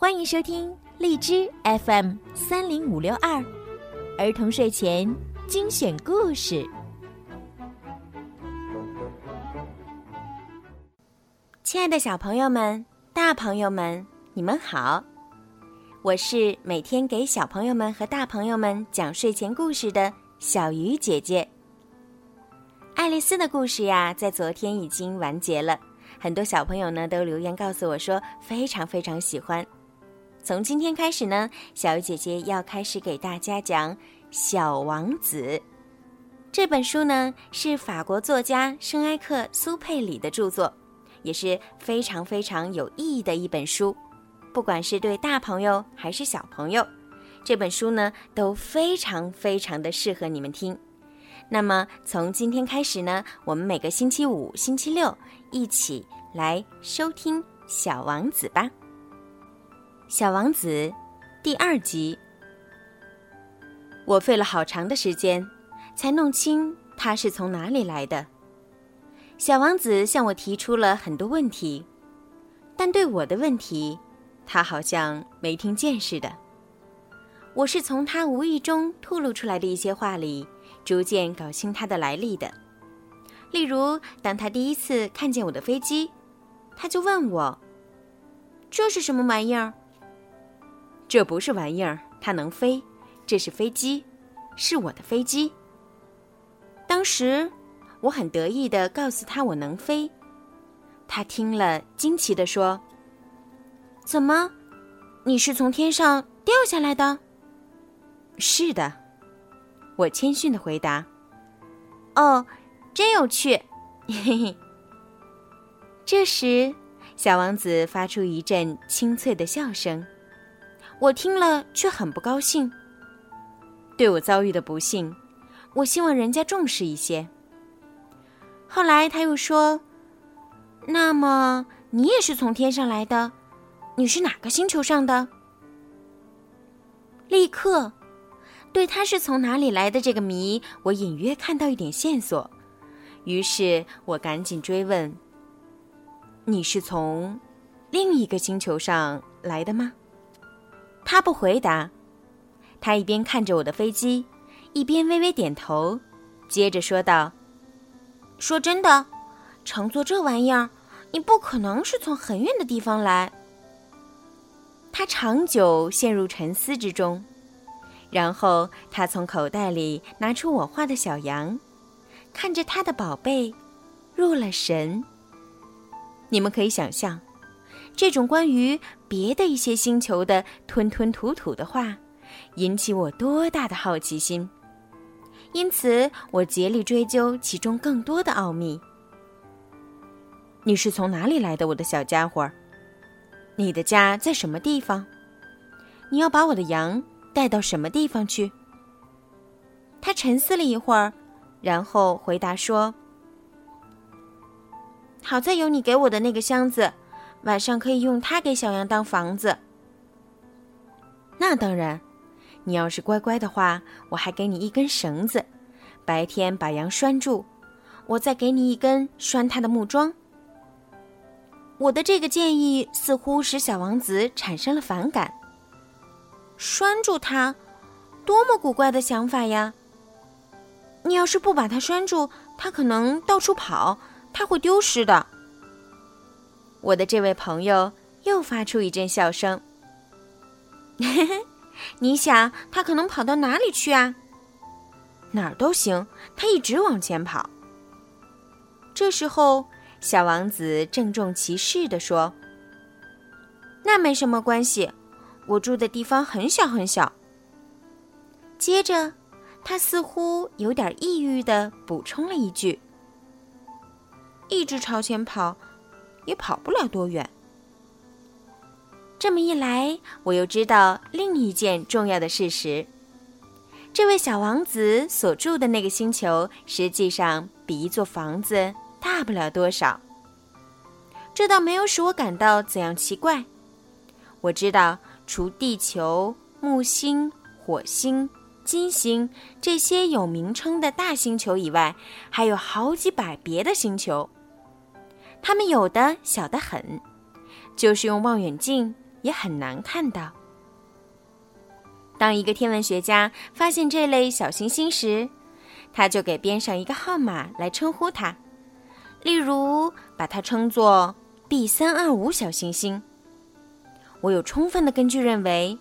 欢迎收听荔枝 FM 三零五六二儿童睡前精选故事。亲爱的小朋友们、大朋友们，你们好！我是每天给小朋友们和大朋友们讲睡前故事的小鱼姐姐。爱丽丝的故事呀，在昨天已经完结了，很多小朋友呢都留言告诉我说非常非常喜欢。从今天开始呢，小鱼姐姐要开始给大家讲《小王子》这本书呢，是法国作家圣埃克苏佩里的著作，也是非常非常有意义的一本书。不管是对大朋友还是小朋友，这本书呢都非常非常的适合你们听。那么从今天开始呢，我们每个星期五、星期六一起来收听《小王子》吧。小王子，第二集。我费了好长的时间，才弄清他是从哪里来的。小王子向我提出了很多问题，但对我的问题，他好像没听见似的。我是从他无意中吐露出来的一些话里，逐渐搞清他的来历的。例如，当他第一次看见我的飞机，他就问我：“这是什么玩意儿？”这不是玩意儿，它能飞。这是飞机，是我的飞机。当时我很得意的告诉他我能飞，他听了惊奇的说：“怎么，你是从天上掉下来的？”“是的。”我谦逊的回答。“哦，真有趣。”嘿嘿。这时，小王子发出一阵清脆的笑声。我听了却很不高兴。对我遭遇的不幸，我希望人家重视一些。后来他又说：“那么你也是从天上来的？你是哪个星球上的？”立刻，对他是从哪里来的这个谜，我隐约看到一点线索。于是我赶紧追问：“你是从另一个星球上来的吗？”他不回答，他一边看着我的飞机，一边微微点头，接着说道：“说真的，乘坐这玩意儿，你不可能是从很远的地方来。”他长久陷入沉思之中，然后他从口袋里拿出我画的小羊，看着他的宝贝，入了神。你们可以想象。这种关于别的一些星球的吞吞吐吐的话，引起我多大的好奇心！因此，我竭力追究其中更多的奥秘。你是从哪里来的，我的小家伙？你的家在什么地方？你要把我的羊带到什么地方去？他沉思了一会儿，然后回答说：“好在有你给我的那个箱子。”晚上可以用它给小羊当房子。那当然，你要是乖乖的话，我还给你一根绳子，白天把羊拴住，我再给你一根拴它的木桩。我的这个建议似乎使小王子产生了反感。拴住它，多么古怪的想法呀！你要是不把它拴住，它可能到处跑，它会丢失的。我的这位朋友又发出一阵笑声。你想他可能跑到哪里去啊？哪儿都行，他一直往前跑。这时候，小王子郑重其事地说：“那没什么关系，我住的地方很小很小。”接着，他似乎有点抑郁地补充了一句：“一直朝前跑。”也跑不了多远。这么一来，我又知道另一件重要的事实：这位小王子所住的那个星球，实际上比一座房子大不了多少。这倒没有使我感到怎样奇怪。我知道，除地球、木星、火星、金星这些有名称的大星球以外，还有好几百别的星球。它们有的小得很，就是用望远镜也很难看到。当一个天文学家发现这类小行星时，他就给边上一个号码来称呼它，例如把它称作 B 三二五小行星。我有充分的根据认为，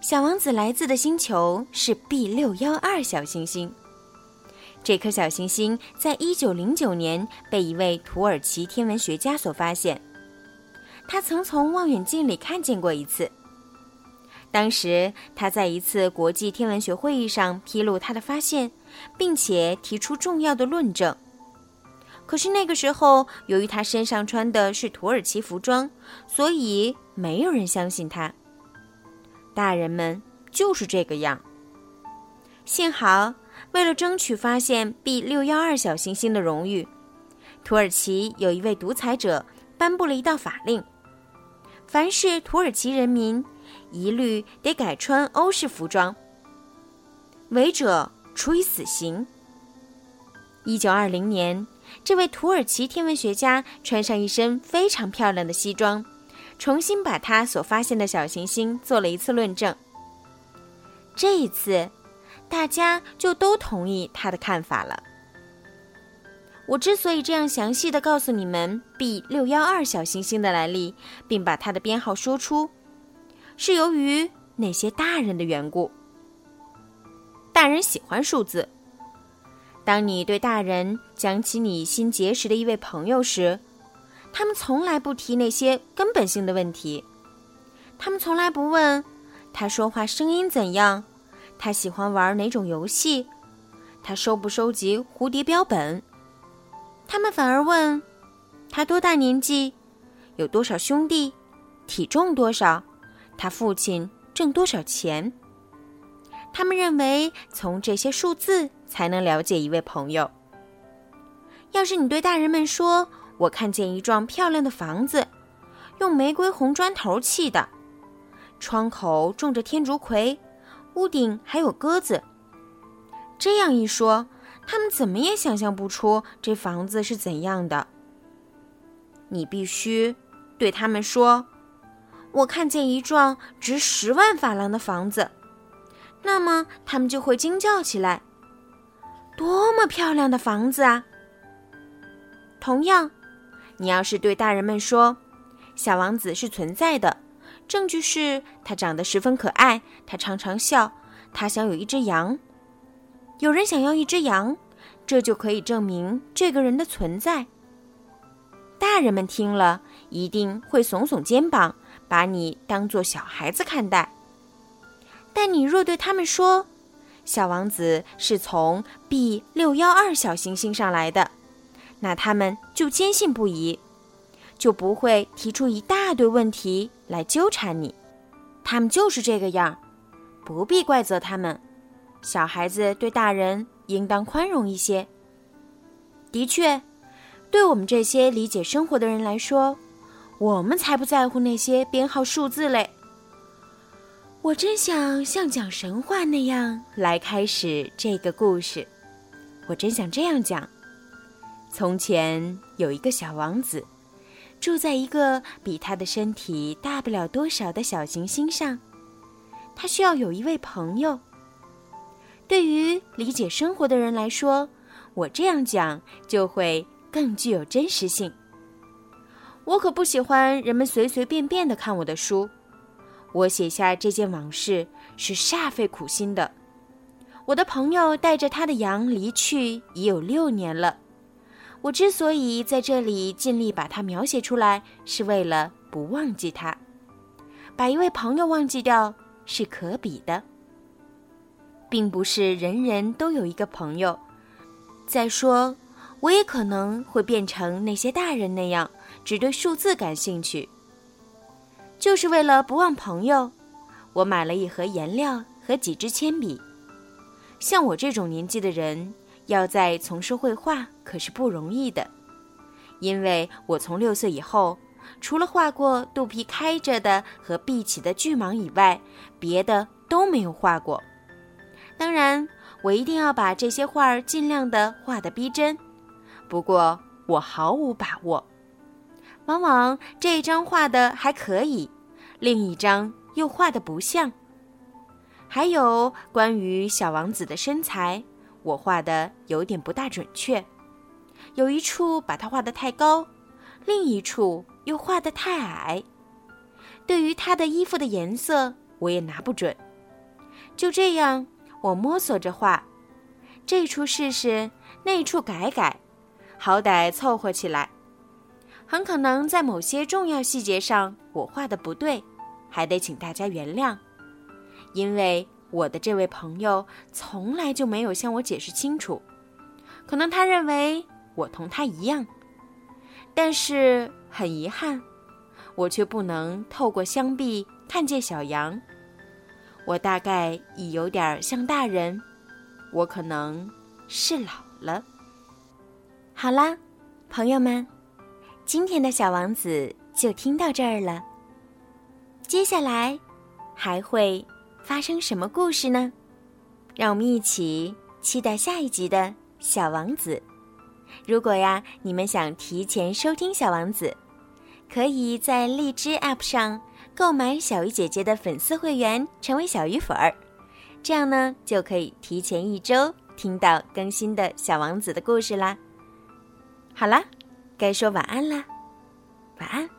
小王子来自的星球是 B 六幺二小行星。这颗小行星在一九零九年被一位土耳其天文学家所发现，他曾从望远镜里看见过一次。当时他在一次国际天文学会议上披露他的发现，并且提出重要的论证。可是那个时候，由于他身上穿的是土耳其服装，所以没有人相信他。大人们就是这个样。幸好，为了争取发现 B 六幺二小行星的荣誉，土耳其有一位独裁者颁布了一道法令：凡是土耳其人民，一律得改穿欧式服装，违者处以死刑。一九二零年。这位土耳其天文学家穿上一身非常漂亮的西装，重新把他所发现的小行星做了一次论证。这一次，大家就都同意他的看法了。我之所以这样详细的告诉你们 B 六幺二小行星的来历，并把它的编号说出，是由于那些大人的缘故。大人喜欢数字。当你对大人讲起你新结识的一位朋友时，他们从来不提那些根本性的问题。他们从来不问他说话声音怎样，他喜欢玩哪种游戏，他收不收集蝴蝶标本。他们反而问他多大年纪，有多少兄弟，体重多少，他父亲挣多少钱。他们认为从这些数字。才能了解一位朋友。要是你对大人们说：“我看见一幢漂亮的房子，用玫瑰红砖头砌的，窗口种着天竺葵，屋顶还有鸽子。”这样一说，他们怎么也想象不出这房子是怎样的。你必须对他们说：“我看见一幢值十万法郎的房子。”那么他们就会惊叫起来。多么漂亮的房子啊！同样，你要是对大人们说，小王子是存在的，证据是他长得十分可爱，他常常笑，他想有一只羊，有人想要一只羊，这就可以证明这个人的存在。大人们听了一定会耸耸肩膀，把你当做小孩子看待。但你若对他们说，小王子是从 B 六幺二小行星上来的，那他们就坚信不疑，就不会提出一大堆问题来纠缠你。他们就是这个样，不必怪责他们。小孩子对大人应当宽容一些。的确，对我们这些理解生活的人来说，我们才不在乎那些编号数字嘞。我真想像讲神话那样来开始这个故事。我真想这样讲：从前有一个小王子，住在一个比他的身体大不了多少的小行星上。他需要有一位朋友。对于理解生活的人来说，我这样讲就会更具有真实性。我可不喜欢人们随随便便的看我的书。我写下这件往事是煞费苦心的。我的朋友带着他的羊离去已有六年了。我之所以在这里尽力把它描写出来，是为了不忘记他。把一位朋友忘记掉是可比的，并不是人人都有一个朋友。再说，我也可能会变成那些大人那样，只对数字感兴趣。就是为了不忘朋友，我买了一盒颜料和几支铅笔。像我这种年纪的人，要再从事绘画可是不容易的，因为我从六岁以后，除了画过肚皮开着的和闭起的巨蟒以外，别的都没有画过。当然，我一定要把这些画儿尽量的画得逼真，不过我毫无把握。往往这一张画的还可以，另一张又画的不像。还有关于小王子的身材，我画的有点不大准确，有一处把它画的太高，另一处又画的太矮。对于他的衣服的颜色，我也拿不准。就这样，我摸索着画，这处试试，那处改改，好歹凑合起来。很可能在某些重要细节上我画的不对，还得请大家原谅，因为我的这位朋友从来就没有向我解释清楚。可能他认为我同他一样，但是很遗憾。我却不能透过箱壁看见小羊。我大概已有点像大人，我可能是老了。好啦，朋友们，今天的小王子就听到这儿了。接下来还会发生什么故事呢？让我们一起期待下一集的小王子。如果呀，你们想提前收听小王子。可以在荔枝 App 上购买小鱼姐姐的粉丝会员，成为小鱼粉儿，这样呢就可以提前一周听到更新的小王子的故事啦。好啦，该说晚安啦，晚安。